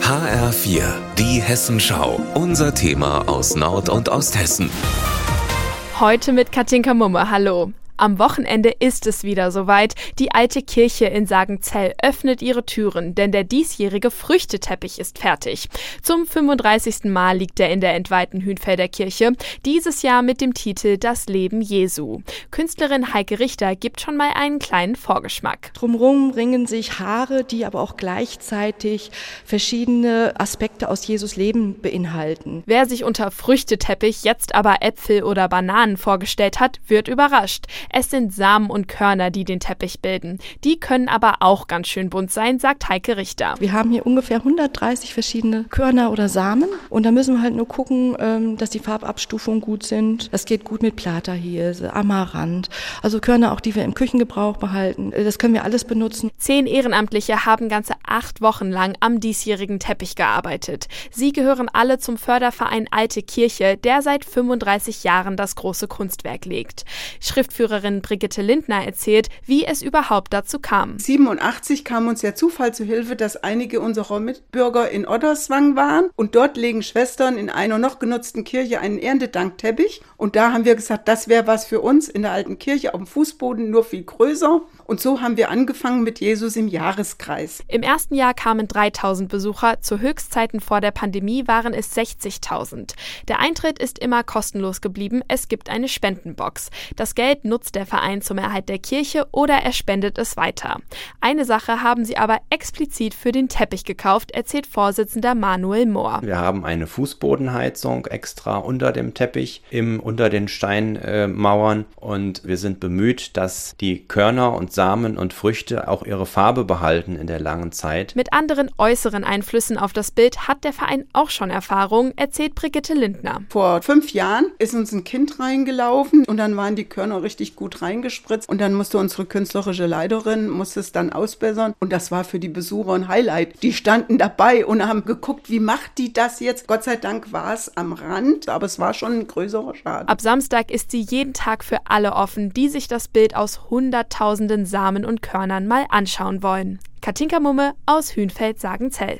HR4, die Hessenschau. Unser Thema aus Nord- und Osthessen. Heute mit Katinka Mumme. Hallo. Am Wochenende ist es wieder soweit. Die alte Kirche in Sagenzell öffnet ihre Türen, denn der diesjährige Früchteteppich ist fertig. Zum 35. Mal liegt er in der entweihten Hünfelder Kirche, dieses Jahr mit dem Titel Das Leben Jesu. Künstlerin Heike Richter gibt schon mal einen kleinen Vorgeschmack. Drumherum ringen sich Haare, die aber auch gleichzeitig verschiedene Aspekte aus Jesus Leben beinhalten. Wer sich unter Früchteteppich jetzt aber Äpfel oder Bananen vorgestellt hat, wird überrascht. Es sind Samen und Körner, die den Teppich bilden. Die können aber auch ganz schön bunt sein, sagt Heike Richter. Wir haben hier ungefähr 130 verschiedene Körner oder Samen und da müssen wir halt nur gucken, ähm, dass die Farbabstufungen gut sind. Das geht gut mit Plata-Hirse, Amaranth, also Körner auch, die wir im Küchengebrauch behalten. Das können wir alles benutzen. Zehn Ehrenamtliche haben ganze acht Wochen lang am diesjährigen Teppich gearbeitet. Sie gehören alle zum Förderverein Alte Kirche, der seit 35 Jahren das große Kunstwerk legt. Schriftführer Schriftstellerin Brigitte Lindner erzählt, wie es überhaupt dazu kam. 87 kam uns der Zufall zu Hilfe, dass einige unserer Mitbürger in Otterswang waren und dort legen Schwestern in einer noch genutzten Kirche einen Erntedankteppich und da haben wir gesagt, das wäre was für uns in der alten Kirche auf dem Fußboden, nur viel größer und so haben wir angefangen mit Jesus im Jahreskreis. Im ersten Jahr kamen 3000 Besucher, zu Höchstzeiten vor der Pandemie waren es 60.000. Der Eintritt ist immer kostenlos geblieben, es gibt eine Spendenbox. Das Geld nutzt nutzt der Verein zum Erhalt der Kirche oder er spendet es weiter. Eine Sache haben sie aber explizit für den Teppich gekauft, erzählt Vorsitzender Manuel Mohr. Wir haben eine Fußbodenheizung extra unter dem Teppich, im, unter den Steinmauern äh, und wir sind bemüht, dass die Körner und Samen und Früchte auch ihre Farbe behalten in der langen Zeit. Mit anderen äußeren Einflüssen auf das Bild hat der Verein auch schon Erfahrung, erzählt Brigitte Lindner. Vor fünf Jahren ist uns ein Kind reingelaufen und dann waren die Körner richtig gut reingespritzt und dann musste unsere künstlerische Leiterin musste es dann ausbessern und das war für die Besucher ein Highlight. Die standen dabei und haben geguckt, wie macht die das jetzt? Gott sei Dank war es am Rand, aber es war schon ein größerer Schaden. Ab Samstag ist sie jeden Tag für alle offen, die sich das Bild aus hunderttausenden Samen und Körnern mal anschauen wollen. Katinka Mumme aus Hünfeld-Sagenzell.